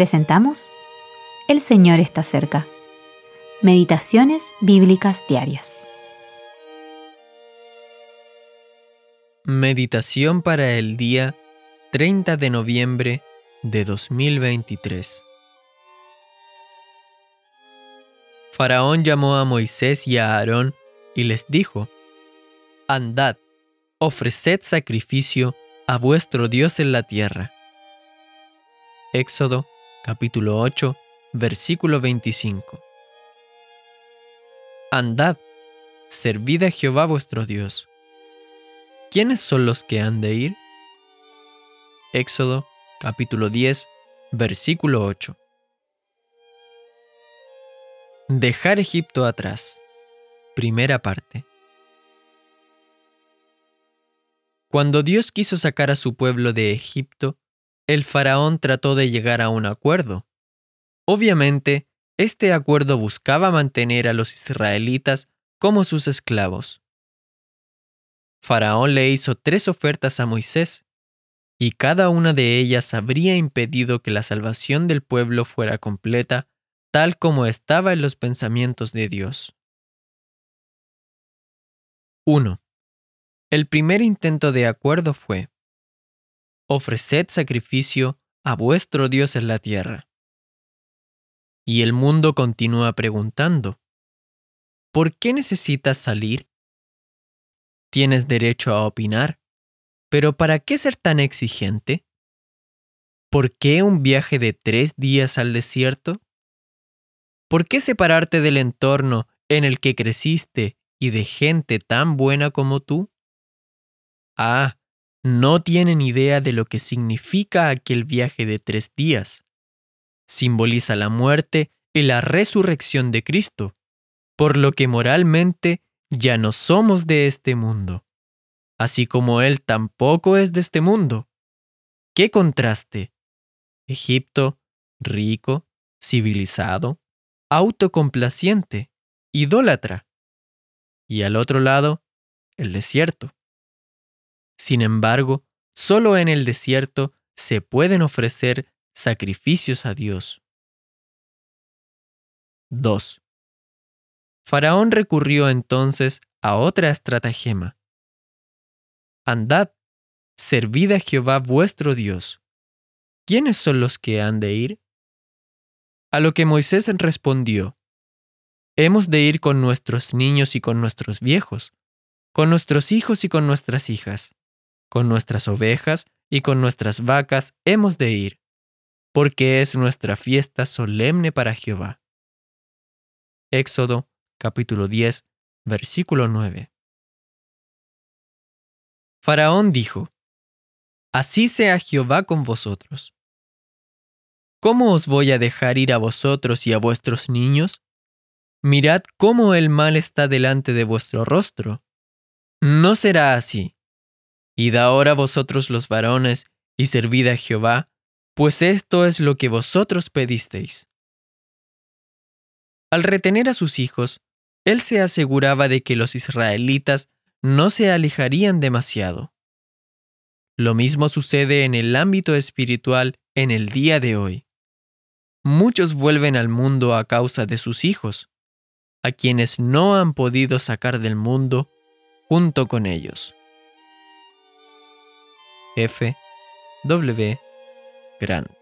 presentamos El Señor está cerca. Meditaciones Bíblicas Diarias. Meditación para el día 30 de noviembre de 2023. Faraón llamó a Moisés y a Aarón y les dijo, Andad, ofreced sacrificio a vuestro Dios en la tierra. Éxodo capítulo 8, versículo 25. Andad, servid a Jehová vuestro Dios. ¿Quiénes son los que han de ir? Éxodo capítulo 10, versículo 8. Dejar Egipto atrás. Primera parte. Cuando Dios quiso sacar a su pueblo de Egipto, el faraón trató de llegar a un acuerdo. Obviamente, este acuerdo buscaba mantener a los israelitas como sus esclavos. Faraón le hizo tres ofertas a Moisés, y cada una de ellas habría impedido que la salvación del pueblo fuera completa, tal como estaba en los pensamientos de Dios. 1. El primer intento de acuerdo fue, ofreced sacrificio a vuestro Dios en la tierra. Y el mundo continúa preguntando, ¿por qué necesitas salir? Tienes derecho a opinar, pero ¿para qué ser tan exigente? ¿Por qué un viaje de tres días al desierto? ¿Por qué separarte del entorno en el que creciste y de gente tan buena como tú? Ah, no tienen idea de lo que significa aquel viaje de tres días. Simboliza la muerte y la resurrección de Cristo, por lo que moralmente ya no somos de este mundo, así como Él tampoco es de este mundo. ¡Qué contraste! Egipto, rico, civilizado, autocomplaciente, idólatra. Y al otro lado, el desierto sin embargo, solo en el desierto se pueden ofrecer sacrificios a Dios. 2. Faraón recurrió entonces a otra estratagema. Andad, servid a Jehová vuestro Dios. ¿Quiénes son los que han de ir? A lo que Moisés respondió, Hemos de ir con nuestros niños y con nuestros viejos, con nuestros hijos y con nuestras hijas con nuestras ovejas y con nuestras vacas hemos de ir, porque es nuestra fiesta solemne para Jehová. Éxodo capítulo 10, versículo 9. Faraón dijo, Así sea Jehová con vosotros. ¿Cómo os voy a dejar ir a vosotros y a vuestros niños? Mirad cómo el mal está delante de vuestro rostro. No será así. Id ahora vosotros los varones, y servid a Jehová, pues esto es lo que vosotros pedisteis. Al retener a sus hijos, él se aseguraba de que los israelitas no se alejarían demasiado. Lo mismo sucede en el ámbito espiritual en el día de hoy. Muchos vuelven al mundo a causa de sus hijos, a quienes no han podido sacar del mundo junto con ellos. F. W. Grant.